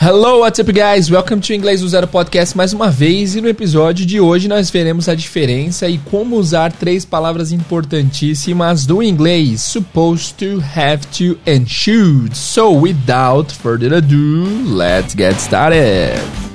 Hello, what's up, guys? Welcome to Inglês do Zero Podcast mais uma vez. E no episódio de hoje nós veremos a diferença e como usar três palavras importantíssimas do inglês: supposed to, have to and should. So, without further ado, let's get started.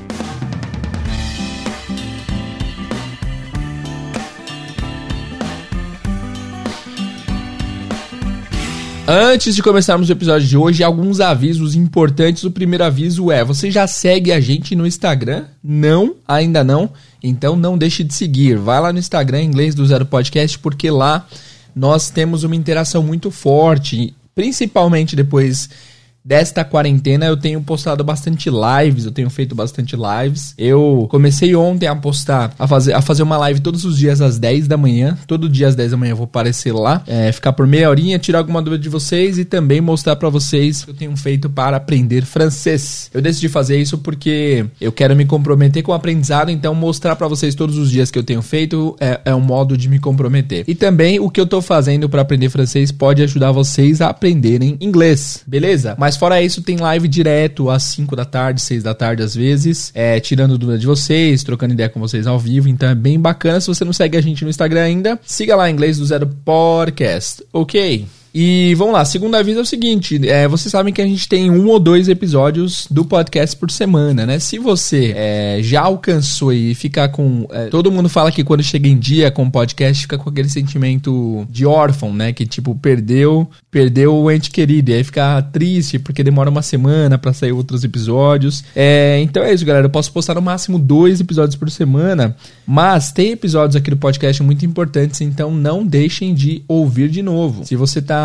Antes de começarmos o episódio de hoje, alguns avisos importantes. O primeiro aviso é: você já segue a gente no Instagram? Não, ainda não. Então não deixe de seguir. Vai lá no Instagram, inglês do Zero Podcast, porque lá nós temos uma interação muito forte, principalmente depois desta quarentena eu tenho postado bastante lives, eu tenho feito bastante lives. Eu comecei ontem a postar, a fazer, a fazer uma live todos os dias às 10 da manhã. Todo dia às 10 da manhã eu vou aparecer lá, é, ficar por meia horinha, tirar alguma dúvida de vocês e também mostrar para vocês o que eu tenho feito para aprender francês. Eu decidi fazer isso porque eu quero me comprometer com o aprendizado, então mostrar para vocês todos os dias que eu tenho feito é, é um modo de me comprometer. E também o que eu tô fazendo para aprender francês pode ajudar vocês a aprenderem inglês, beleza? Mas mas fora isso, tem live direto às 5 da tarde, 6 da tarde às vezes, é, tirando dúvida de vocês, trocando ideia com vocês ao vivo. Então é bem bacana. Se você não segue a gente no Instagram ainda, siga lá inglês do Zero Podcast, ok? E vamos lá, segunda aviso é o seguinte: é, vocês sabem que a gente tem um ou dois episódios do podcast por semana, né? Se você é, já alcançou e ficar com. É, todo mundo fala que quando chega em dia com o podcast, fica com aquele sentimento de órfão, né? Que tipo, perdeu, perdeu o ente querido. E aí fica triste porque demora uma semana para sair outros episódios. É, então é isso, galera. Eu posso postar no máximo dois episódios por semana. Mas tem episódios aqui do podcast muito importantes, então não deixem de ouvir de novo. Se você tá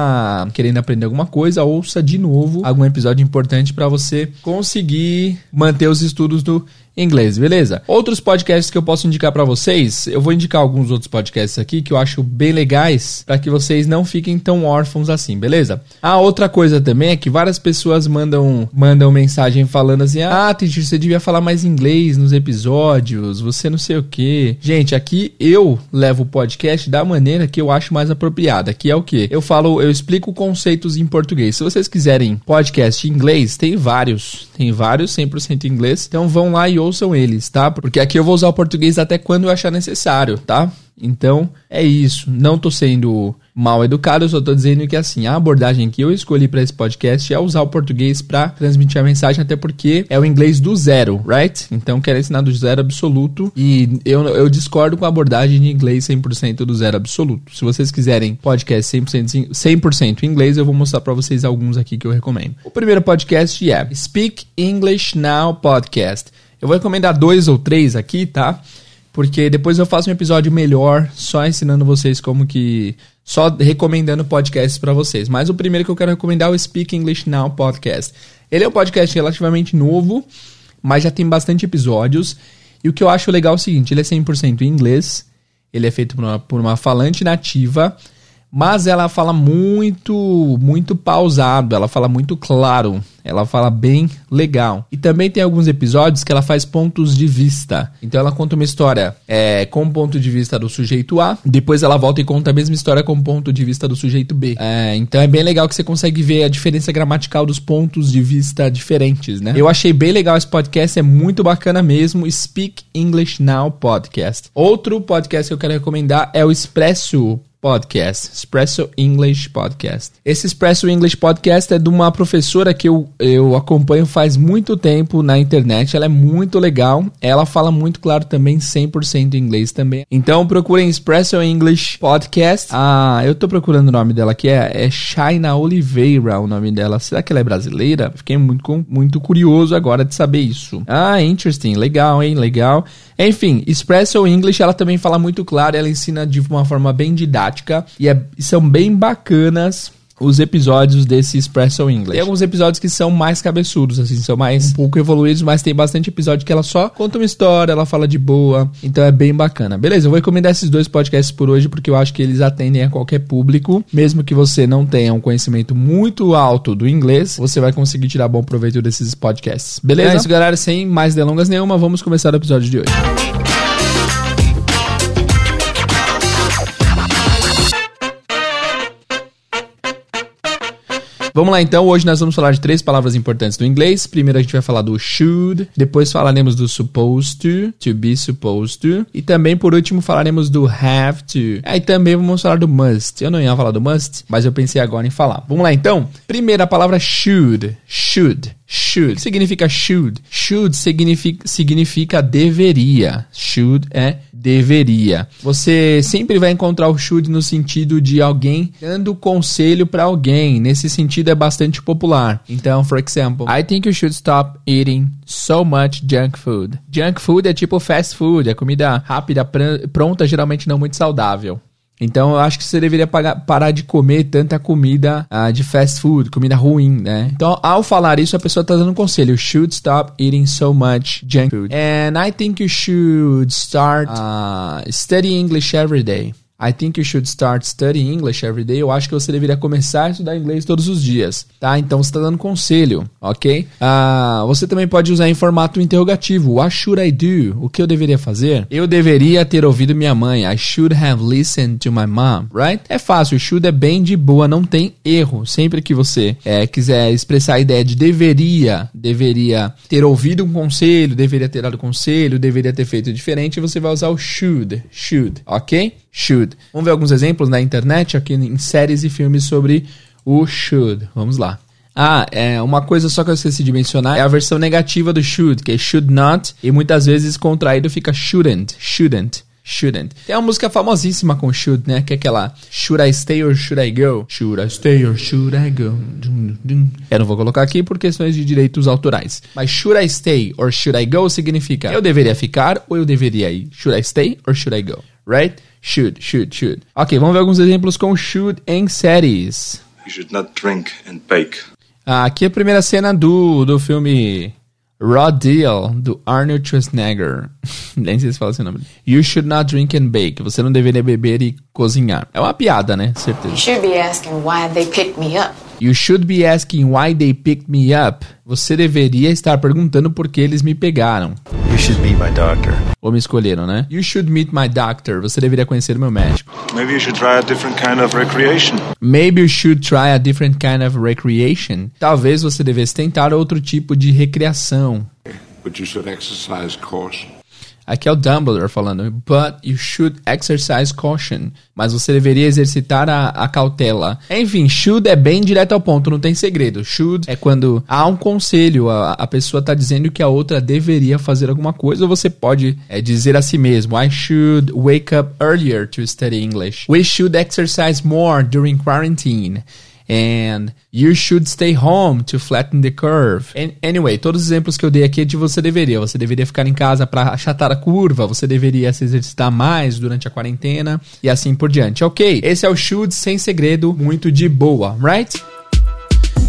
querendo aprender alguma coisa, ouça de novo algum episódio importante para você conseguir manter os estudos do inglês, beleza? Outros podcasts que eu posso indicar para vocês, eu vou indicar alguns outros podcasts aqui que eu acho bem legais para que vocês não fiquem tão órfãos assim, beleza? Ah, outra coisa também é que várias pessoas mandam mandam mensagem falando assim: "Ah, teacher, você devia falar mais inglês nos episódios, você não sei o quê". Gente, aqui eu levo o podcast da maneira que eu acho mais apropriada, que é o quê? Eu falo, eu explico conceitos em português. Se vocês quiserem podcast em inglês, tem vários, tem vários 100% em inglês. Então vão lá e ouçam eles, tá? Porque aqui eu vou usar o português até quando eu achar necessário, tá? Então, é isso. Não tô sendo mal educado, eu só tô dizendo que assim, a abordagem que eu escolhi para esse podcast é usar o português para transmitir a mensagem, até porque é o inglês do zero, right? Então, quero ensinar do zero absoluto e eu, eu discordo com a abordagem de inglês 100% do zero absoluto. Se vocês quiserem podcast 100%, 100 em inglês, eu vou mostrar para vocês alguns aqui que eu recomendo. O primeiro podcast é Speak English Now Podcast. Eu vou recomendar dois ou três aqui, tá? Porque depois eu faço um episódio melhor, só ensinando vocês como que. Só recomendando podcasts para vocês. Mas o primeiro que eu quero recomendar é o Speak English Now Podcast. Ele é um podcast relativamente novo, mas já tem bastante episódios. E o que eu acho legal é o seguinte: ele é 100% em inglês, ele é feito por uma, por uma falante nativa mas ela fala muito, muito pausado, ela fala muito claro, ela fala bem legal. E também tem alguns episódios que ela faz pontos de vista. Então ela conta uma história é, com o ponto de vista do sujeito A, depois ela volta e conta a mesma história com o ponto de vista do sujeito B. É, então é bem legal que você consegue ver a diferença gramatical dos pontos de vista diferentes, né? Eu achei bem legal esse podcast, é muito bacana mesmo. Speak English Now Podcast. Outro podcast que eu quero recomendar é o Expresso Podcast, Espresso English Podcast. Esse Espresso English Podcast é de uma professora que eu, eu acompanho faz muito tempo na internet. Ela é muito legal. Ela fala muito claro também 100% inglês também. Então procurem Espresso English Podcast. Ah, eu tô procurando o nome dela aqui. É, é Shaina Oliveira o nome dela. Será que ela é brasileira? Fiquei muito, muito curioso agora de saber isso. Ah, interesting. Legal, hein? Legal. Enfim, Espresso English, ela também fala muito claro, ela ensina de uma forma bem didática e, é, são bem bacanas os episódios desse Espresso English. Tem alguns episódios que são mais cabeçudos, assim, são mais um pouco evoluídos, mas tem bastante episódio que ela só conta uma história, ela fala de boa, então é bem bacana. Beleza, eu vou recomendar esses dois podcasts por hoje, porque eu acho que eles atendem a qualquer público, mesmo que você não tenha um conhecimento muito alto do inglês, você vai conseguir tirar bom proveito desses podcasts. Beleza? É isso, galera, sem mais delongas nenhuma, vamos começar o episódio de hoje. Vamos lá então, hoje nós vamos falar de três palavras importantes do inglês. Primeiro a gente vai falar do should, depois falaremos do supposed to, to be supposed to, e também por último falaremos do have to. Aí também vamos falar do must. Eu não ia falar do must, mas eu pensei agora em falar. Vamos lá então. Primeira palavra should, should. Should significa should. Should significa, significa deveria. Should é deveria. Você sempre vai encontrar o should no sentido de alguém dando conselho para alguém. Nesse sentido é bastante popular. Então, for example, I think you should stop eating so much junk food. Junk food é tipo fast food, é comida rápida, pronta, geralmente não muito saudável. Então eu acho que você deveria parar de comer tanta comida uh, de fast food, comida ruim, né? Então, ao falar isso, a pessoa está dando um conselho. You should stop eating so much junk food. And I think you should start uh, studying English every day. I think you should start studying English every day. Eu acho que você deveria começar a estudar inglês todos os dias, tá? Então você está dando conselho, ok? Uh, você também pode usar em formato interrogativo. What should I do? O que eu deveria fazer? Eu deveria ter ouvido minha mãe. I should have listened to my mom, right? É fácil. Should é bem de boa, não tem erro. Sempre que você é, quiser expressar a ideia de deveria, deveria ter ouvido um conselho, deveria ter dado conselho, deveria ter feito diferente, você vai usar o should, should, ok? Should. Vamos ver alguns exemplos na internet aqui em séries e filmes sobre o should. Vamos lá. Ah, é uma coisa só que eu esqueci de mencionar é a versão negativa do should, que é should not, e muitas vezes contraído fica shouldn't, shouldn't. Shouldn't. Tem uma música famosíssima com should, né? Que é aquela Should I stay or should I go? Should I stay or should I go? Eu não vou colocar aqui por questões de direitos autorais. Mas should I stay or should I go significa eu deveria ficar ou eu deveria ir? Should I stay or should I go? Right? Should, should, should. Ok, vamos ver alguns exemplos com should em séries. You should not drink and bake. Ah, aqui é a primeira cena do, do filme Raw Deal, do Arnold Schwarzenegger. Nem sei se fala esse nome. You should not drink and bake. Você não deveria beber e cozinhar. É uma piada, né? Certeza. You should be asking why they picked me up. You should be asking why they picked me up. Você deveria estar perguntando por que eles me pegaram. You should meet my doctor. Ou me escolheram, né? You should meet my doctor. Você deveria conhecer meu médico. Maybe you should try a different kind of recreation. Maybe you should try a different kind of recreation. Talvez você devesse tentar outro tipo de recreação. But you should exercise caution. Aqui é o Dumbledore falando, but you should exercise caution. Mas você deveria exercitar a, a cautela. Enfim, should é bem direto ao ponto, não tem segredo. Should é quando há um conselho, a, a pessoa está dizendo que a outra deveria fazer alguma coisa, ou você pode é, dizer a si mesmo, I should wake up earlier to study English. We should exercise more during quarantine and you should stay home to flatten the curve. And, anyway, todos os exemplos que eu dei aqui é de você deveria. Você deveria ficar em casa para achatar a curva, você deveria se exercitar mais durante a quarentena e assim por diante. Ok, esse é o should sem segredo, muito de boa, right?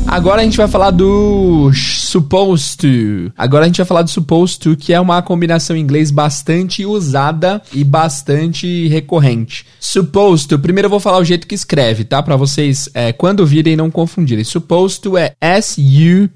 Agora a gente vai falar do supposed to. Agora a gente vai falar do supposed to, que é uma combinação em inglês bastante usada e bastante recorrente. Supposed to, primeiro eu vou falar o jeito que escreve, tá? Para vocês, é, quando virem, não confundirem. Supposed to é S-U-P-P-O-S-E-D.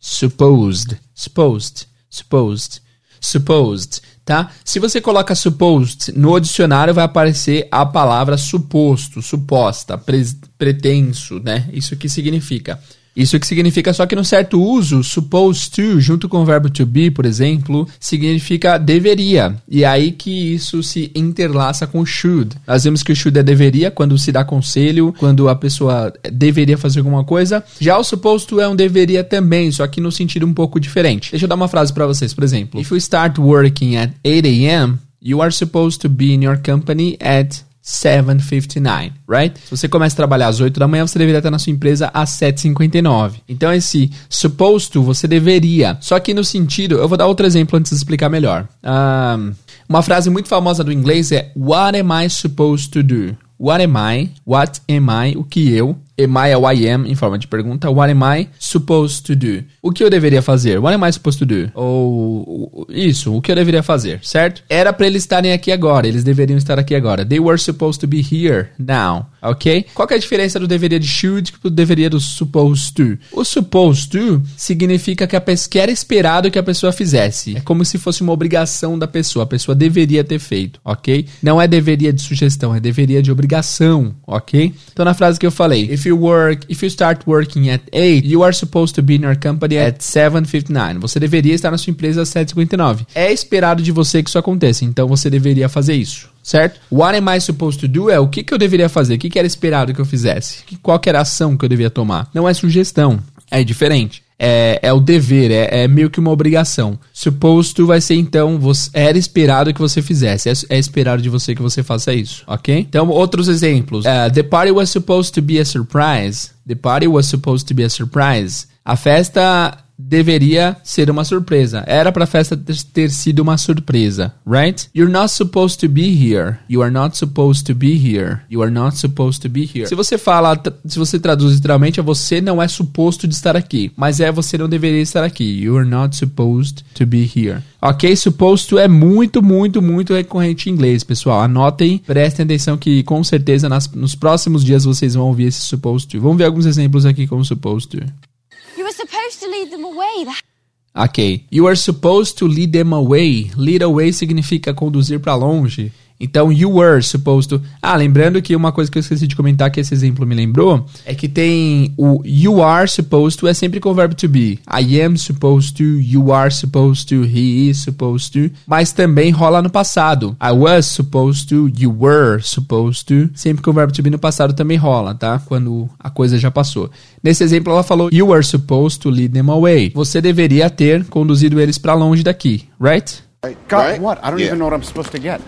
Supposed. Supposed. Supposed. Supposed tá? Se você coloca supposed no dicionário, vai aparecer a palavra suposto, suposta, pre pretenso, né? Isso que significa. Isso que significa só que no certo uso, supposed to, junto com o verbo to be, por exemplo, significa deveria. E é aí que isso se interlaça com should. Nós vemos que o should é deveria quando se dá conselho, quando a pessoa deveria fazer alguma coisa. Já o supposed to é um deveria também, só que no sentido um pouco diferente. Deixa eu dar uma frase para vocês, por exemplo. If you start working at 8 a.m., you are supposed to be in your company at 7:59, right? Se você começa a trabalhar às 8 da manhã, você deveria estar na sua empresa às 7:59. Então esse supposed você deveria. Só que no sentido, eu vou dar outro exemplo antes de explicar melhor. Um, uma frase muito famosa do inglês é What am I supposed to do? What am I? What am I? O que eu? Am I é o I am em forma de pergunta. What am I supposed to do? O que eu deveria fazer? What am I supposed to do? Ou isso, o que eu deveria fazer, certo? Era para eles estarem aqui agora, eles deveriam estar aqui agora. They were supposed to be here now, ok? Qual é a diferença do deveria de should pro deveria do supposed to? O supposed to significa que, a que era esperado que a pessoa fizesse. É como se fosse uma obrigação da pessoa. A pessoa deveria ter feito, ok? Não é deveria de sugestão, é deveria de obrigação, ok? Então na frase que eu falei, if you work, if you start working at 8, you are supposed to be in your company at 7:59. Você deveria estar na sua empresa às 7:59. É esperado de você que isso aconteça, então você deveria fazer isso. Certo? What am I supposed to do é o que, que eu deveria fazer, o que, que era esperado que eu fizesse, qual era a ação que eu deveria tomar. Não é sugestão, é diferente é, é o dever, é, é, meio que uma obrigação. Supposed to vai ser então, você, era esperado que você fizesse, é, é, esperado de você que você faça isso, ok? Então, outros exemplos. Uh, the party was supposed to be a surprise. The party was supposed to be a surprise. A festa deveria ser uma surpresa. Era para a festa ter sido uma surpresa, right? You're not supposed to be here. You are not supposed to be here. You are not supposed to be here. Se você fala, se você traduz literalmente, é você não é suposto de estar aqui, mas é você não deveria estar aqui. You are not supposed to be here. Ok, supposed to é muito, muito, muito recorrente em inglês, pessoal. Anotem, prestem atenção que com certeza nas, nos próximos dias vocês vão ouvir esse supposed to. Vamos ver alguns exemplos aqui como supposed to. You were supposed to lead them away. Ok. You are supposed to lead them away. Lead away significa conduzir para longe. Então, you were supposed to. Ah, lembrando que uma coisa que eu esqueci de comentar que esse exemplo me lembrou é que tem o you are supposed to é sempre com o verbo to be. I am supposed to, you are supposed to, he is supposed to. Mas também rola no passado. I was supposed to, you were supposed to. Sempre com o verbo to be no passado também rola, tá? Quando a coisa já passou. Nesse exemplo, ela falou you were supposed to lead them away. Você deveria ter conduzido eles para longe daqui, right? Got right? what? I don't yeah. even know what I'm supposed to get.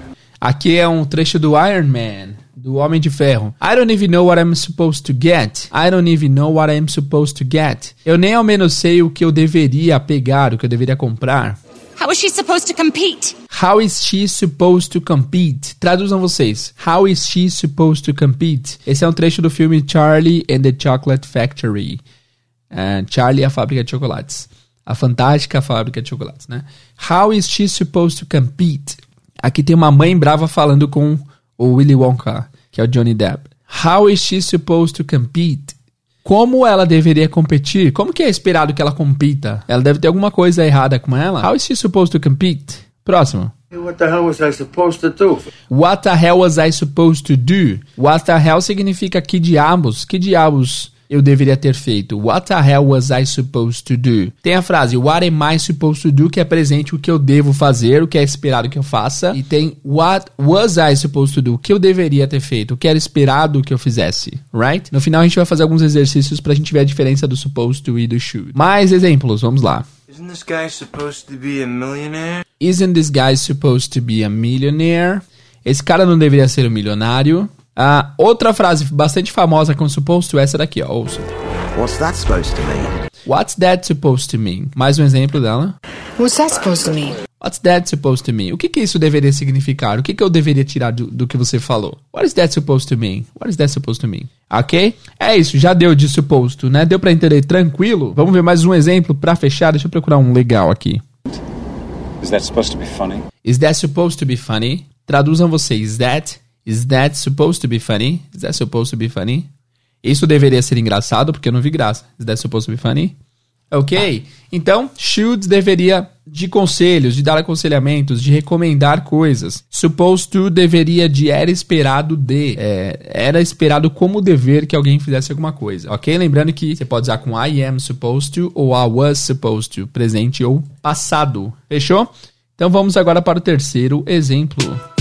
Aqui é um trecho do Iron Man, do Homem de Ferro. I don't even know what I'm supposed to get. I don't even know what I'm supposed to get. Eu nem ao menos sei o que eu deveria pegar, o que eu deveria comprar. How is she supposed to compete? How is she supposed to compete? Traduzam vocês. How is she supposed to compete? Esse é um trecho do filme Charlie and the Chocolate Factory. Uh, Charlie e a Fábrica de Chocolates. A Fantástica Fábrica de Chocolates, né? How is she supposed to compete? Aqui tem uma mãe brava falando com o Willy Wonka, que é o Johnny Depp. How is she supposed to compete? Como ela deveria competir? Como que é esperado que ela compita? Ela deve ter alguma coisa errada com ela. How is she supposed to compete? Próximo. What the hell was I supposed to do? What the hell was I supposed to do? What the hell significa que diabos? Que diabos eu deveria ter feito? What the hell was I supposed to do? Tem a frase What am I supposed to do? Que é presente o que eu devo fazer, o que é esperado que eu faça. E tem What was I supposed to do? O que eu deveria ter feito, o que era esperado que eu fizesse, right? No final a gente vai fazer alguns exercícios pra gente ver a diferença do supposed to e do should. Mais exemplos, vamos lá. Isn't this guy supposed to be a millionaire? Isn't this guy supposed to be a millionaire? Esse cara não deveria ser um milionário. Ah, outra frase bastante famosa com supposed to é essa daqui, ó. Ouça. What's that supposed to mean? What's that supposed to mean? Mais um exemplo dela. What's that supposed to mean? What's that supposed to mean? O que, que isso deveria significar? O que, que eu deveria tirar do, do que você falou? What is that supposed to mean? What is that supposed to mean? Ok? É isso, já deu de supposed, né? Deu para entender tranquilo? Vamos ver mais um exemplo para fechar. Deixa eu procurar um legal aqui. Is that supposed to be funny? Is that supposed to be funny? Traduzam vocês. Is that Is that supposed to be funny? Is that supposed to be funny? Isso deveria ser engraçado porque eu não vi graça. Is that supposed to be funny? Ok? Então, should deveria de conselhos, de dar aconselhamentos, de recomendar coisas. Supposed to deveria de era esperado de. É, era esperado como dever que alguém fizesse alguma coisa. Ok? Lembrando que você pode usar com I am supposed to ou I was supposed to, presente ou passado. Fechou? Então vamos agora para o terceiro exemplo.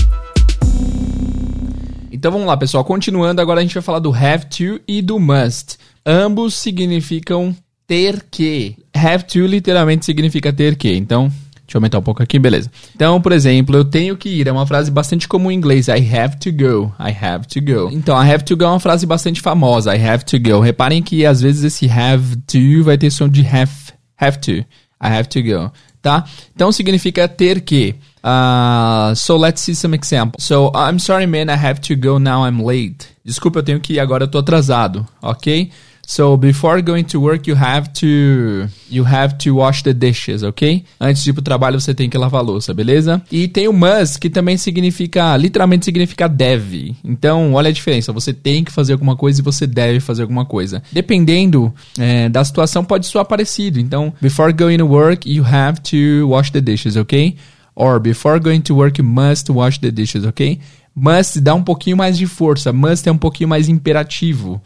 Então vamos lá, pessoal. Continuando, agora a gente vai falar do have to e do must. Ambos significam ter que. Have to literalmente significa ter que. Então, deixa eu aumentar um pouco aqui, beleza. Então, por exemplo, eu tenho que ir. É uma frase bastante comum em inglês. I have to go. I have to go. Então, I have to go é uma frase bastante famosa. I have to go. Reparem que às vezes esse have to vai ter som de have. Have to. I have to go. Tá? Então significa ter que. Uh, so let's see some examples. So I'm sorry, man, I have to go now. I'm late. Desculpa, eu tenho que ir agora. Eu tô atrasado, ok? So before going to work, you have to you have to wash the dishes, ok? Antes de ir pro trabalho, você tem que lavar a louça, beleza? E tem o must, que também significa, literalmente significa deve. Então, olha a diferença. Você tem que fazer alguma coisa e você deve fazer alguma coisa. Dependendo é, da situação, pode soar parecido. Então, before going to work, you have to wash the dishes, ok? Or before going to work, you must wash the dishes, ok? Must dá um pouquinho mais de força. Must é um pouquinho mais imperativo.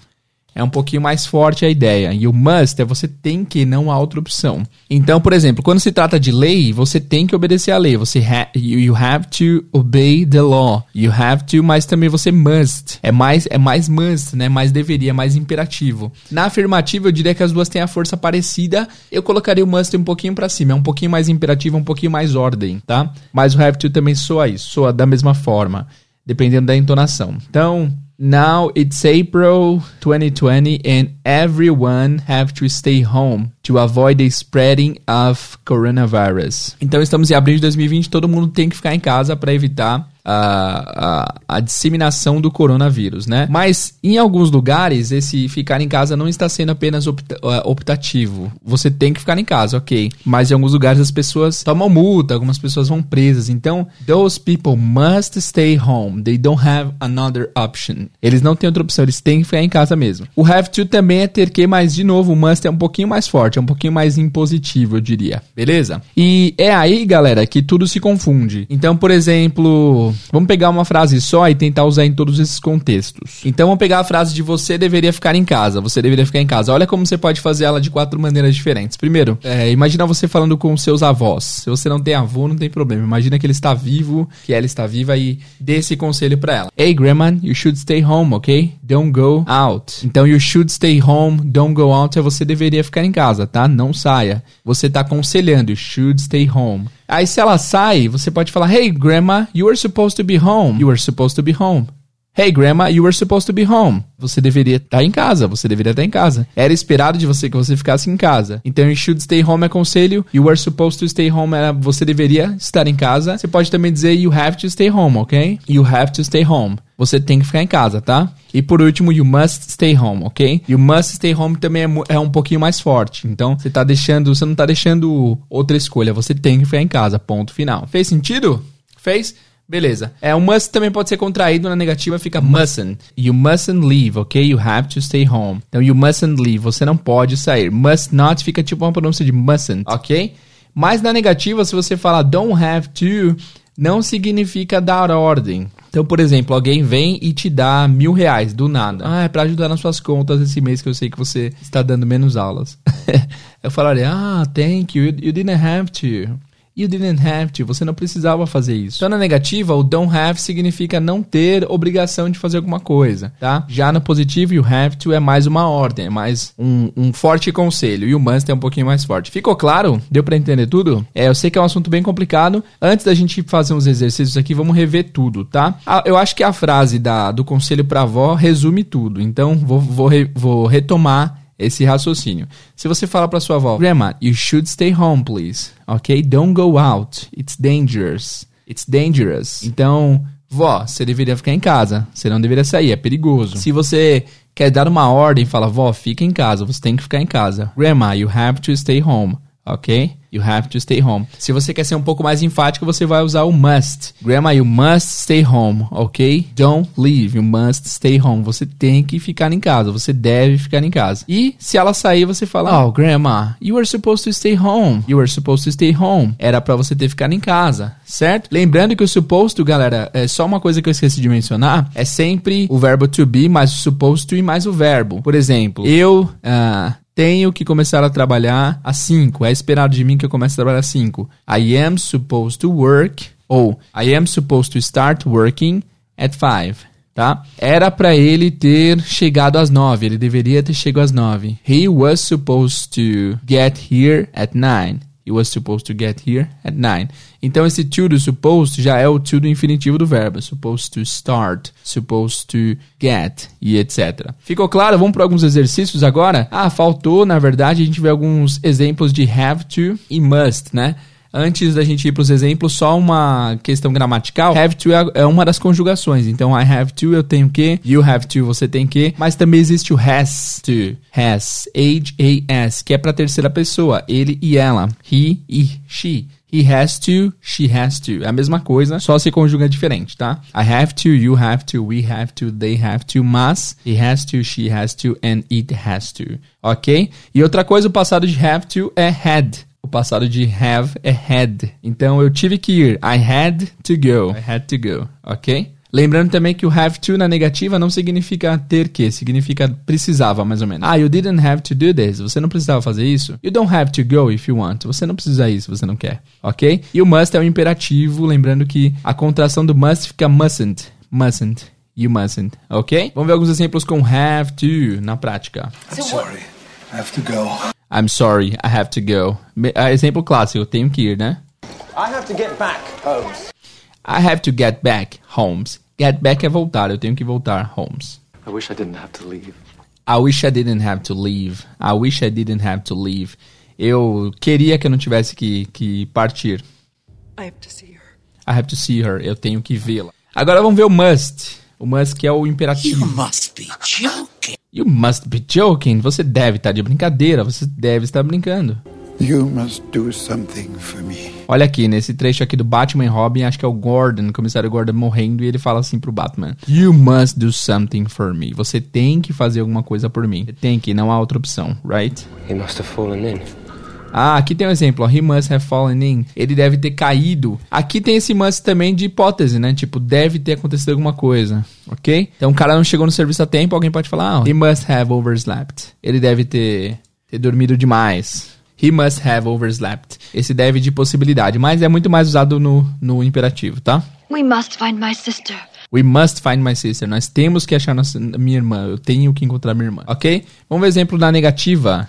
É um pouquinho mais forte a ideia. E o must é você tem que, não há outra opção. Então, por exemplo, quando se trata de lei, você tem que obedecer a lei. Você ha you have to obey the law. You have to, mas também você must. É mais é mais must, né? Mais deveria, mais imperativo. Na afirmativa, eu diria que as duas têm a força parecida. Eu colocaria o must um pouquinho para cima, é um pouquinho mais imperativo, um pouquinho mais ordem, tá? Mas o have to também soa isso, soa da mesma forma, dependendo da entonação. Então, Now it's April 2020 and everyone have to stay home to avoid the spreading of coronavirus. Então estamos em abril de 2020, todo mundo tem que ficar em casa para evitar a, a, a, disseminação do coronavírus, né? Mas em alguns lugares, esse ficar em casa não está sendo apenas opta, optativo. Você tem que ficar em casa, ok. Mas em alguns lugares as pessoas tomam multa, algumas pessoas vão presas. Então, those people must stay home. They don't have another option. Eles não têm outra opção, eles têm que ficar em casa mesmo. O have to também é ter que, mas de novo, o must é um pouquinho mais forte, é um pouquinho mais impositivo, eu diria. Beleza? E é aí, galera, que tudo se confunde. Então, por exemplo, Vamos pegar uma frase só e tentar usar em todos esses contextos. Então vamos pegar a frase de você deveria ficar em casa. Você deveria ficar em casa. Olha como você pode fazer ela de quatro maneiras diferentes. Primeiro, é, imagina você falando com seus avós. Se você não tem avô, não tem problema. Imagina que ele está vivo, que ela está viva e dê esse conselho para ela. Hey, grandma, you should stay home, ok? Don't go out. Então, you should stay home, don't go out é você deveria ficar em casa, tá? Não saia. Você está aconselhando, should stay home. Aí se ela sai, você pode falar: Hey, grandma, you were supposed to be home. You were supposed to be home. Hey, grandma, you were supposed to be home. Você deveria estar em casa. Você deveria estar em casa. Era esperado de você que você ficasse em casa. Então, you should stay home é conselho. You were supposed to stay home é você deveria estar em casa. Você pode também dizer you have to stay home, ok? You have to stay home. Você tem que ficar em casa, tá? E por último, you must stay home, ok? You must stay home também é, é um pouquinho mais forte. Então, você tá deixando, você não tá deixando outra escolha. Você tem que ficar em casa. Ponto final. Fez sentido? Fez? Beleza. É, o must também pode ser contraído na negativa, fica mustn't. You mustn't leave, ok? You have to stay home. Então, you mustn't leave, você não pode sair. Must not fica tipo uma pronúncia de mustn't, ok? Mas na negativa, se você falar don't have to, não significa dar ordem. Então, por exemplo, alguém vem e te dá mil reais do nada. Ah, é pra ajudar nas suas contas esse mês que eu sei que você está dando menos aulas. eu falaria, ah, thank you, you didn't have to. You didn't have to. Você não precisava fazer isso. Então, na negativa, o don't have significa não ter obrigação de fazer alguma coisa, tá? Já no positivo, you have to é mais uma ordem, é mais um, um forte conselho. E o must é um pouquinho mais forte. Ficou claro? Deu para entender tudo? É, eu sei que é um assunto bem complicado. Antes da gente fazer uns exercícios aqui, vamos rever tudo, tá? Eu acho que a frase da, do conselho pra avó resume tudo. Então, vou, vou, vou retomar esse raciocínio. Se você fala para sua avó, Grandma, you should stay home, please. Ok? Don't go out. It's dangerous. It's dangerous. Então, vó, você deveria ficar em casa. Você não deveria sair, é perigoso. Se você quer dar uma ordem, fala, vó, fica em casa. Você tem que ficar em casa. Grandma, you have to stay home. Ok? You have to stay home. Se você quer ser um pouco mais enfático, você vai usar o must. Grandma, you must stay home, ok? Don't leave, you must stay home. Você tem que ficar em casa, você deve ficar em casa. E se ela sair, você fala, oh, grandma, you were supposed to stay home. You were supposed to stay home. Era para você ter ficado em casa, certo? Lembrando que o supposed to, galera, é só uma coisa que eu esqueci de mencionar, é sempre o verbo to be mais o supposed to e mais o verbo. Por exemplo, eu uh, tenho que começar a trabalhar às 5. É esperado de mim que eu comece a trabalhar às 5. I am supposed to work ou I am supposed to start working at 5, tá? Era para ele ter chegado às 9, ele deveria ter chegado às 9. He was supposed to get here at 9. He was supposed to get here at 9. Então, esse to do supposed já é o to do infinitivo do verbo. Supposed to start, supposed to get e etc. Ficou claro? Vamos para alguns exercícios agora? Ah, faltou, na verdade, a gente vê alguns exemplos de have to e must, né? Antes da gente ir para os exemplos, só uma questão gramatical. Have to é, é uma das conjugações. Então, I have to, eu tenho que. You have to, você tem que. Mas também existe o has to. Has. H-A-S. Que é para terceira pessoa. Ele e ela. He e she. He has to, she has to. É a mesma coisa, só se conjuga diferente, tá? I have to, you have to, we have to, they have to, mas he has to, she has to and it has to. Ok? E outra coisa, o passado de have to é had. O passado de have é had. Então eu tive que ir. I had to go. I had to go. Ok? Lembrando também que o have to na negativa não significa ter que, significa precisava, mais ou menos. Ah, you didn't have to do this. Você não precisava fazer isso. You don't have to go if you want. Você não precisa ir se você não quer, ok? E o must é o imperativo, lembrando que a contração do must fica mustn't. Mustn't. You mustn't, ok? Vamos ver alguns exemplos com have to na prática. I'm sorry. I have to go. I'm sorry, I have to go. Ah, Exemplo clássico, eu tenho que ir, né? I have to get back, Holmes. I have to get back, Holmes. Get back é voltar, eu tenho que voltar, Holmes. I wish I didn't have to leave. I wish I didn't have to leave. I wish I didn't have to leave. Eu queria que eu não tivesse que, que partir. I have to see her. I have to see her. Eu tenho que vê-la. Agora vamos ver o must. O must que é o imperativo. must be joking. You must be joking. Você deve estar de brincadeira. Você deve estar brincando. You must do something for me. Olha aqui, nesse trecho aqui do Batman e Robin, acho que é o Gordon, o comissário Gordon morrendo, e ele fala assim pro Batman: You must do something for me. Você tem que fazer alguma coisa por mim. Você tem que, não há outra opção, right? He must have fallen in. Ah, aqui tem um exemplo, ó. He must have fallen in. Ele deve ter caído. Aqui tem esse must também de hipótese, né? Tipo, deve ter acontecido alguma coisa, ok? Então o cara não chegou no serviço a tempo, alguém pode falar, ah, he must have overslept. Ele deve ter, ter dormido demais. He must have overslept. Esse deve de possibilidade, mas é muito mais usado no, no imperativo, tá? We must find my sister. We must find my sister. Nós temos que achar nossa, minha irmã. Eu tenho que encontrar minha irmã, ok? Vamos ver exemplo da negativa.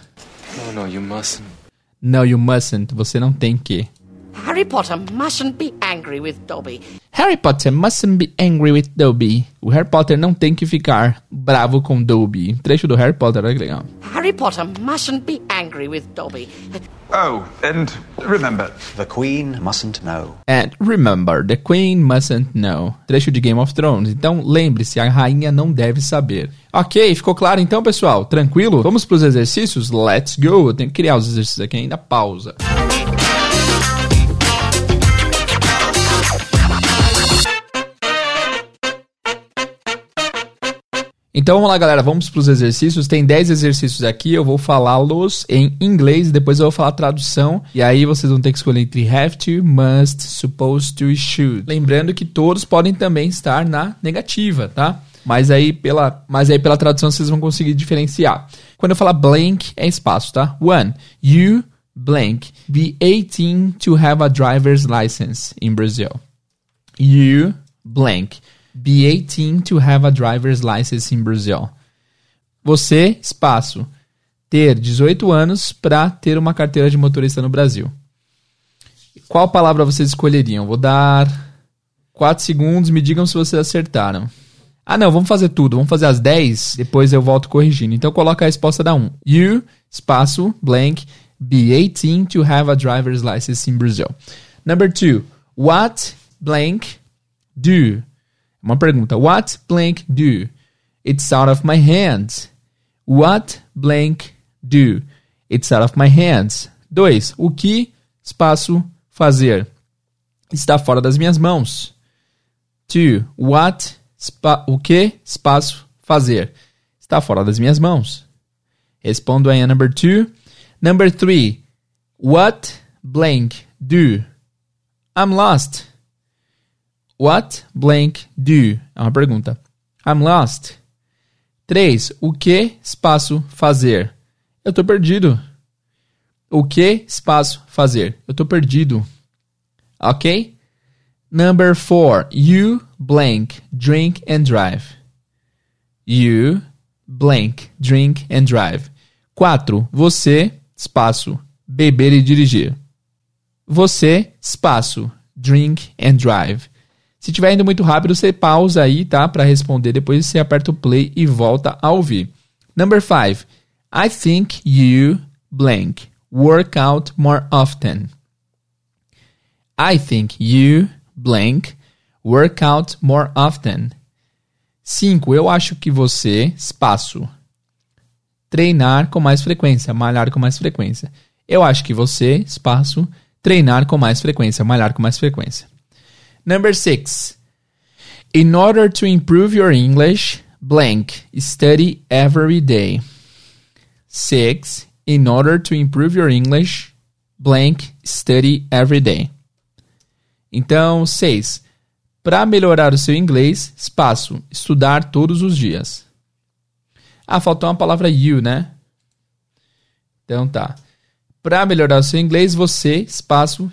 No, no, you mustn't. No, you mustn't. Você não tem que. Harry Potter mustn't be angry with Dobby. Harry Potter mustn't be angry with Dobby. O Harry Potter não tem que ficar bravo com Dobby. Trecho do Harry Potter, olha que legal. Harry Potter mustn't be angry with Dobby. Oh, and remember, The Queen mustn't know. And remember, the Queen mustn't know. Trecho de Game of Thrones. Então lembre-se, a rainha não deve saber. Ok, ficou claro então, pessoal? Tranquilo? Vamos para os exercícios? Let's go! Eu tenho que criar os exercícios aqui ainda. Pausa. Então vamos lá, galera, vamos para os exercícios. Tem 10 exercícios aqui, eu vou falá-los em inglês, depois eu vou falar a tradução, e aí vocês vão ter que escolher entre have to, must, supposed to e should. Lembrando que todos podem também estar na negativa, tá? Mas aí pela, mas aí pela tradução vocês vão conseguir diferenciar. Quando eu falar blank, é espaço, tá? One, you blank be 18 to have a driver's license in Brazil. You blank be 18 to have a driver's license in Brazil. Você, espaço, ter 18 anos para ter uma carteira de motorista no Brasil. Qual palavra vocês escolheriam? Vou dar 4 segundos, me digam se vocês acertaram. Ah, não, vamos fazer tudo. Vamos fazer as 10, depois eu volto corrigindo. Então coloca a resposta da 1. You, espaço, blank, be 18 to have a driver's license in Brazil. Number 2. What, blank, do? Uma pergunta. What, blank, do? It's out of my hands. What, blank, do? It's out of my hands. 2. O que, espaço, fazer? Está fora das minhas mãos. 2. What, o que, espaço, fazer? Está fora das minhas mãos. Respondo aí a number 2. Number 3. What, blank, do? I'm lost. What, blank, do? É uma pergunta. I'm lost. 3. O que, espaço, fazer? Eu tô perdido. O que, espaço, fazer? Eu tô perdido. Ok? Number 4. You, blank, drink and drive. You, blank, drink and drive. 4. Você, espaço, beber e dirigir. Você, espaço, drink and drive. Se estiver indo muito rápido, você pausa aí, tá? Para responder. Depois você aperta o play e volta a ouvir. Number 5. I think you, blank, work out more often. I think you, blank, work out more often. 5. Eu acho que você, espaço, treinar com mais frequência, malhar com mais frequência. Eu acho que você, espaço, treinar com mais frequência, malhar com mais frequência. Number 6. In order to improve your English, blank, study every day. 6. In order to improve your English, blank, study every day. Então, 6. Para melhorar o seu inglês, espaço, estudar todos os dias. Ah, faltou uma palavra you, né? Então tá. Para melhorar o seu inglês, você, espaço,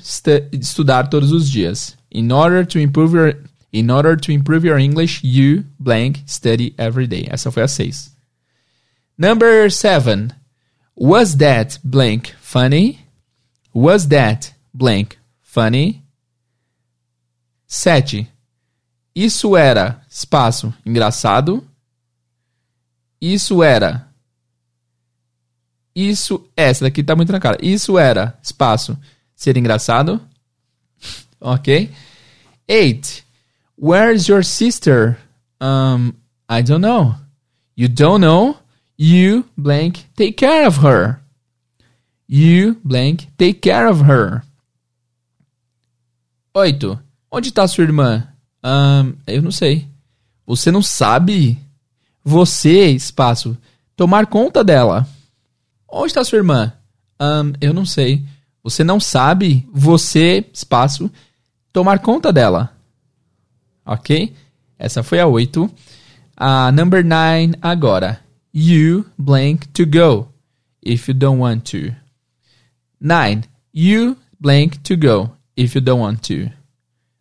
estudar todos os dias. In order to improve your In order to improve your English, you blank study every day. Essa foi a 6. Number 7. Was that blank funny? Was that blank funny? 7. Isso era espaço engraçado. Isso era. Isso. Essa daqui tá muito na cara. Isso era espaço ser engraçado. ok. 8. Where's your sister? Um, I don't know. You don't know? You blank take care of her. You blank take care of her. 8. Onde está sua irmã? Um, eu não sei. Você não sabe? Você, espaço, tomar conta dela. Onde está sua irmã? Um, eu não sei. Você não sabe? Você, espaço, tomar conta dela. Ok? Essa foi a 8. A number 9 agora. You blank to go if you don't want to. 9. You blank to go if you don't want to.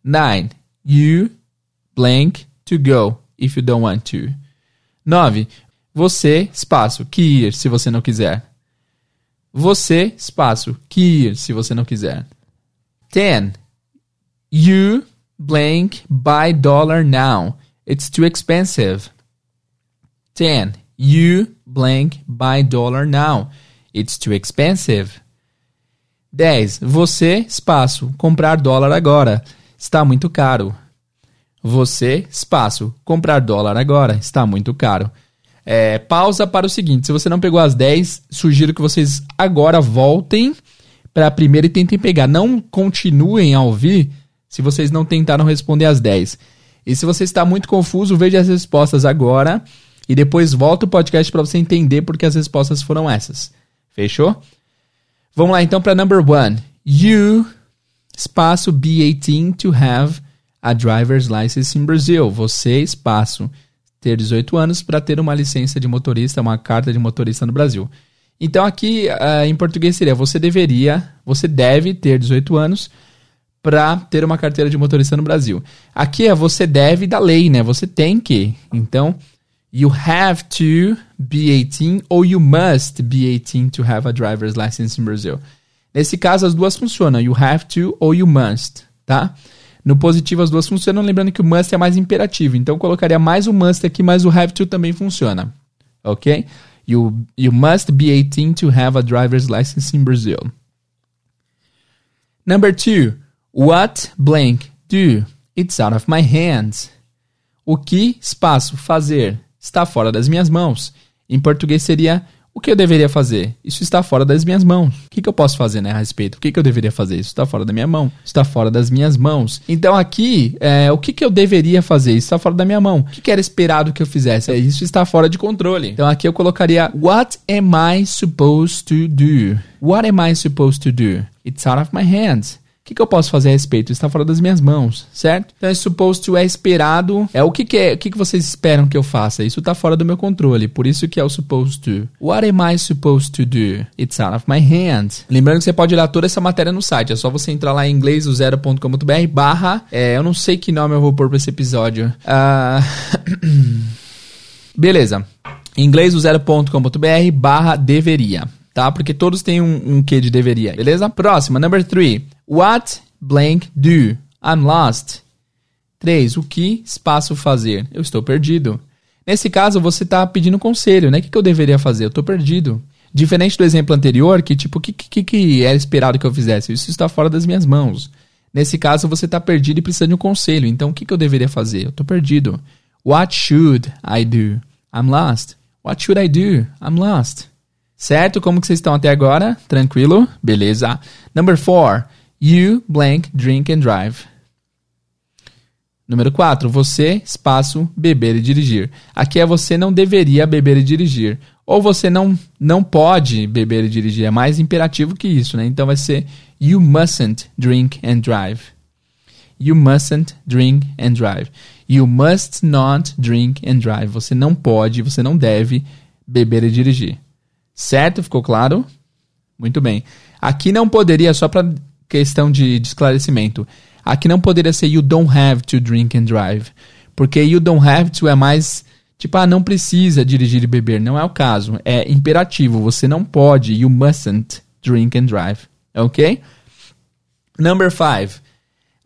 9. You blank to go if you don't want to. 9. Você, espaço, que ir se você não quiser. Você, espaço, que ir se você não quiser. 10. You blank buy dollar now. It's too expensive. 10. You blank buy dollar now. It's too expensive. 10. Você, espaço, comprar dólar agora. Está muito caro. Você, espaço, comprar dólar agora. Está muito caro. É, pausa para o seguinte: se você não pegou as 10, sugiro que vocês agora voltem para a primeira e tentem pegar. Não continuem a ouvir se vocês não tentaram responder as 10. E se você está muito confuso, veja as respostas agora e depois volta o podcast para você entender porque as respostas foram essas. Fechou? Vamos lá então para number one. You, espaço B18 to have a driver's license in Brazil. Você, espaço, ter 18 anos para ter uma licença de motorista, uma carta de motorista no Brasil. Então aqui uh, em português seria você deveria, você deve ter 18 anos para ter uma carteira de motorista no Brasil. Aqui é você deve da lei, né? Você tem que. Então, you have to be 18 ou you must be 18 to have a driver's license in Brazil. Nesse caso, as duas funcionam. You have to ou you must, tá? No positivo, as duas funcionam. Lembrando que o must é mais imperativo. Então, eu colocaria mais o must aqui, mas o have to também funciona. Ok? You, you must be 18 to have a driver's license in Brazil. Number two. What blank do? It's out of my hands. O que, espaço, fazer, está fora das minhas mãos. Em português seria o que eu deveria fazer? Isso está fora das minhas mãos. O que, que eu posso fazer né, a respeito? O que, que eu deveria fazer? Isso está fora da minha mão. Está fora das minhas mãos. Então aqui, é, o que, que eu deveria fazer? Isso está fora da minha mão. O que, que era esperado que eu fizesse? É, isso está fora de controle. Então aqui eu colocaria What am I supposed to do? What am I supposed to do? It's out of my hands. O que, que, eu posso fazer a respeito? Está fora das minhas mãos, certo? Então, é supposed to é esperado. É o que, que é? O que, que vocês esperam que eu faça? Isso está fora do meu controle. Por isso que é o supposed to. What am I supposed to do? It's out of my hands. Lembrando que você pode olhar toda essa matéria no site. É só você entrar lá em inglês, zero.com.br barra. É, eu não sei que nome eu vou pôr para esse episódio. Uh... Beleza. Em inglês, zero.com.br barra deveria tá? Porque todos têm um, um de deveria, beleza? Próxima, number three. What blank do? I'm lost. 3. O que espaço fazer? Eu estou perdido. Nesse caso, você está pedindo conselho, né? O que, que eu deveria fazer? Eu estou perdido. Diferente do exemplo anterior, que tipo, o que, que, que era esperado que eu fizesse? Isso está fora das minhas mãos. Nesse caso, você está perdido e precisa de um conselho. Então, o que, que eu deveria fazer? Eu estou perdido. What should I do? I'm lost. What should I do? I'm lost. Certo? Como que vocês estão até agora? Tranquilo? Beleza. Number four. You blank drink and drive. Número 4. Você, espaço, beber e dirigir. Aqui é você não deveria beber e dirigir. Ou você não, não pode beber e dirigir. É mais imperativo que isso, né? Então vai ser You mustn't drink and drive. You mustn't drink and drive. You must not drink and drive. Você não pode, você não deve beber e dirigir. Certo? Ficou claro? Muito bem. Aqui não poderia, só para questão de, de esclarecimento, aqui não poderia ser you don't have to drink and drive. Porque you don't have to é mais tipo, ah, não precisa dirigir e beber. Não é o caso. É imperativo. Você não pode. You mustn't drink and drive. Ok? Number five.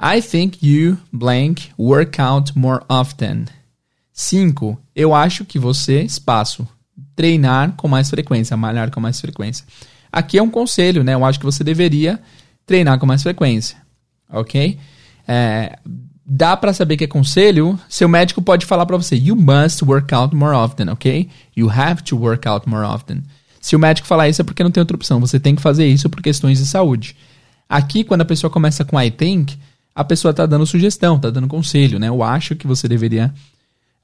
I think you blank work out more often. 5. Eu acho que você, espaço, treinar com mais frequência, malhar com mais frequência. Aqui é um conselho, né? Eu acho que você deveria treinar com mais frequência, ok? É, dá para saber que é conselho. Seu médico pode falar para você, you must work out more often, ok? You have to work out more often. Se o médico falar isso é porque não tem outra opção. Você tem que fazer isso por questões de saúde. Aqui, quando a pessoa começa com I think, a pessoa está dando sugestão, está dando conselho, né? Eu acho que você deveria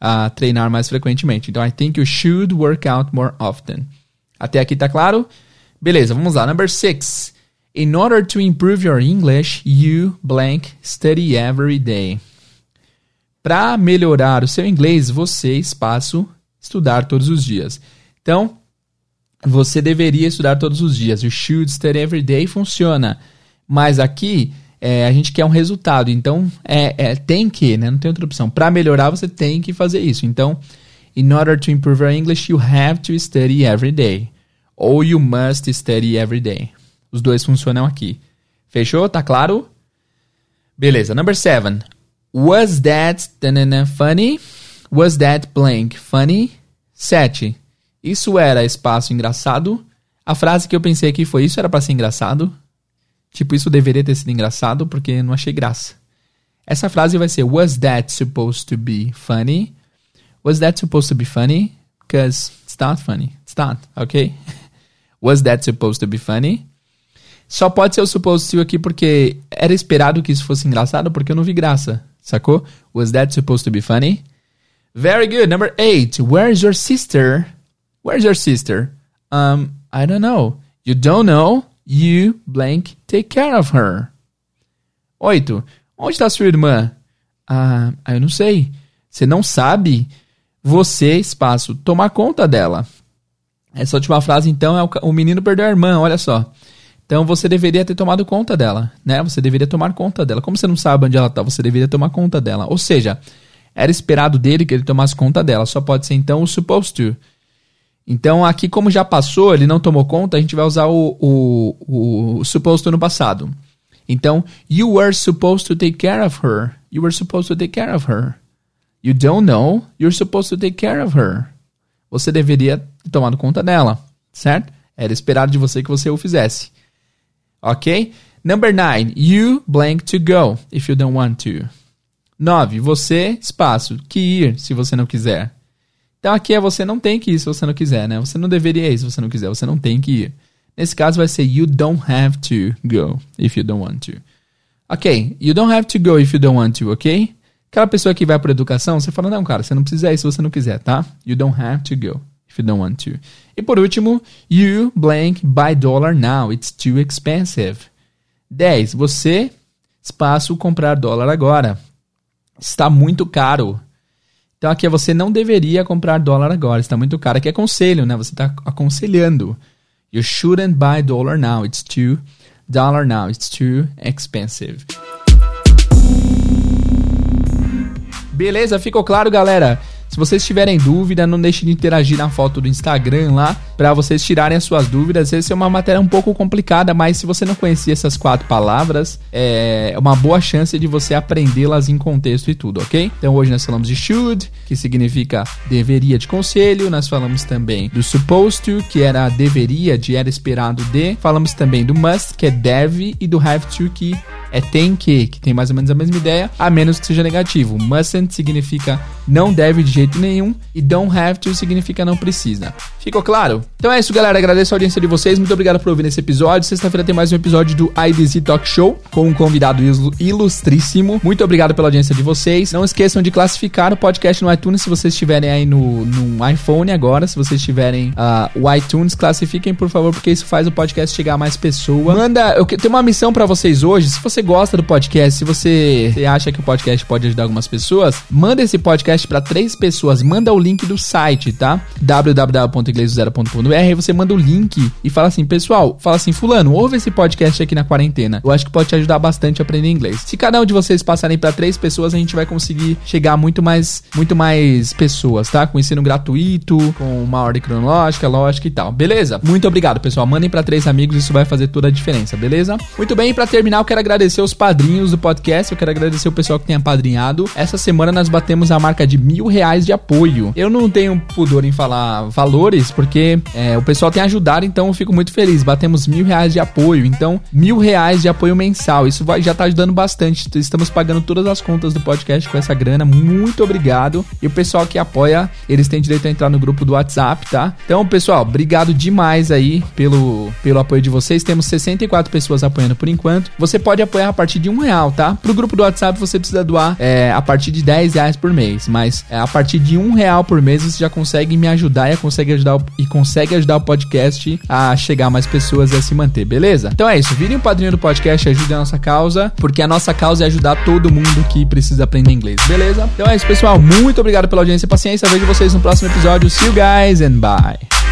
uh, treinar mais frequentemente. Então, I think you should work out more often. Até aqui tá claro? Beleza, vamos lá. Number six. In order to improve your English, you blank study every day. Para melhorar o seu inglês, você, espaço, estudar todos os dias. Então, você deveria estudar todos os dias. You should study every day funciona. Mas aqui é, a gente quer um resultado. Então, é, é, tem que, né? Não tem outra opção. Para melhorar, você tem que fazer isso. Então, in order to improve your English, you have to study every day. Ou you must study every day. Os dois funcionam aqui. Fechou? Tá claro? Beleza. Number seven. Was that funny? Was that blank funny? 7. Isso era espaço engraçado? A frase que eu pensei aqui foi: Isso era para ser engraçado? Tipo, isso deveria ter sido engraçado porque não achei graça. Essa frase vai ser Was that supposed to be funny? Was that supposed to be funny? Because it's not funny. It's not, ok? Was that supposed to be funny? Só pode ser o supposed to aqui porque era esperado que isso fosse engraçado porque eu não vi graça, sacou? Was that supposed to be funny? Very good. Number eight. Where's your sister? Where's your sister? Um, I don't know. You don't know? You blank take care of her. Oito. Onde está sua irmã? Ah, eu não sei. Você não sabe? Você, espaço, tomar conta dela. Essa última frase, então, é o menino perdeu a irmã, olha só. Então você deveria ter tomado conta dela, né? Você deveria tomar conta dela. Como você não sabe onde ela está, você deveria tomar conta dela. Ou seja, era esperado dele que ele tomasse conta dela. Só pode ser então o supposed to. Então, aqui, como já passou, ele não tomou conta, a gente vai usar o, o, o supposed no passado. Então, you were supposed to take care of her. You were supposed to take care of her. You don't know, you're supposed to take care of her. Você deveria ter tomado conta dela, certo? Era esperado de você que você o fizesse. Ok? Number nine, you blank to go if you don't want to. 9. Você, espaço, que ir se você não quiser. Então aqui é você não tem que ir se você não quiser, né? Você não deveria ir se você não quiser, você não tem que ir. Nesse caso vai ser you don't have to go if you don't want to. Ok, you don't have to go if you don't want to, ok? Aquela pessoa que vai para educação, você fala, não, cara, você não precisa ir se você não quiser, tá? You don't have to go if you don't want to. E por último, you blank buy dollar now, it's too expensive. 10. Você, espaço, comprar dólar agora. Está muito caro. Então aqui é você não deveria comprar dólar agora, está muito caro. Aqui é conselho, né? Você está aconselhando. You shouldn't buy dollar now. It's too dollar now. It's too expensive. Beleza, ficou claro, galera? Se vocês tiverem dúvida, não deixe de interagir na foto do Instagram lá para vocês tirarem as suas dúvidas. Essa é uma matéria um pouco complicada, mas se você não conhecia essas quatro palavras, é uma boa chance de você aprendê-las em contexto e tudo, ok? Então hoje nós falamos de should, que significa deveria de conselho. Nós falamos também do supposed to, que era deveria de era esperado de. Falamos também do must, que é deve, e do have to, que é tem que, que tem mais ou menos a mesma ideia, a menos que seja negativo. Mustn't significa não deve de jeito nenhum. E don't have to significa não precisa. Ficou claro? Então é isso, galera. Agradeço a audiência de vocês. Muito obrigado por ouvir nesse episódio. Sexta-feira tem mais um episódio do IDZ Talk Show com um convidado ilustríssimo. Muito obrigado pela audiência de vocês. Não esqueçam de classificar o podcast no iTunes se vocês estiverem aí no, no iPhone agora. Se vocês tiverem uh, o iTunes, classifiquem, por favor, porque isso faz o podcast chegar a mais pessoas. Manda. Eu tenho uma missão para vocês hoje. Se você gosta do podcast, se você, você acha que o podcast pode ajudar algumas pessoas, manda esse podcast para três pessoas. Manda o link do site, tá? www.inglesozero.com.br. Você manda o link e fala assim, pessoal, fala assim, fulano, ouve esse podcast aqui na quarentena. Eu acho que pode te ajudar bastante a aprender inglês. Se cada um de vocês passarem para três pessoas, a gente vai conseguir chegar muito mais, muito mais pessoas, tá? Com ensino gratuito, com uma ordem cronológica, lógica e tal. Beleza? Muito obrigado, pessoal. Mandem para três amigos, isso vai fazer toda a diferença, beleza? Muito bem, para terminar, eu quero agradecer os padrinhos do podcast. Eu quero agradecer o pessoal que tem apadrinhado. Essa semana nós batemos a marca de mil reais de apoio. Eu não tenho pudor em falar valores, porque é, o pessoal tem ajudado, então eu fico muito feliz. Batemos mil reais de apoio, então mil reais de apoio mensal. Isso vai, já tá ajudando bastante. Estamos pagando todas as contas do podcast com essa grana. Muito obrigado. E o pessoal que apoia, eles têm direito a entrar no grupo do WhatsApp, tá? Então, pessoal, obrigado demais aí pelo, pelo apoio de vocês. Temos 64 pessoas apoiando por enquanto. Você pode apoiar a partir de um real, tá? Pro grupo do WhatsApp você precisa doar é, a partir de 10 reais por mês. Mas é, a partir de um real por mês você já consegue me ajudar e consegue ajudar, o, e consegue ajudar o podcast a chegar a mais pessoas e a se manter, beleza? Então é isso. Virem um padrinho do podcast ajudem a nossa causa, porque a nossa causa é ajudar todo mundo que precisa aprender inglês, beleza? Então é isso, pessoal. Muito obrigado pela audiência e paciência. Vejo vocês no próximo episódio. See you guys and bye.